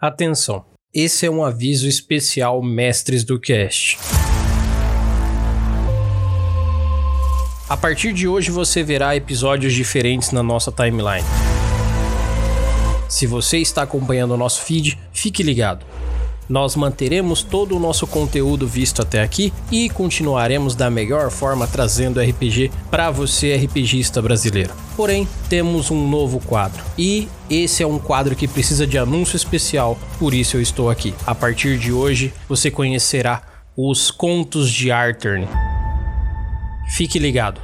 Atenção, esse é um aviso especial Mestres do Cast. A partir de hoje você verá episódios diferentes na nossa timeline. Se você está acompanhando o nosso feed, fique ligado. Nós manteremos todo o nosso conteúdo visto até aqui e continuaremos da melhor forma trazendo RPG para você RPGista brasileiro. Porém, temos um novo quadro e esse é um quadro que precisa de anúncio especial, por isso eu estou aqui. A partir de hoje, você conhecerá os Contos de Arthur. Fique ligado.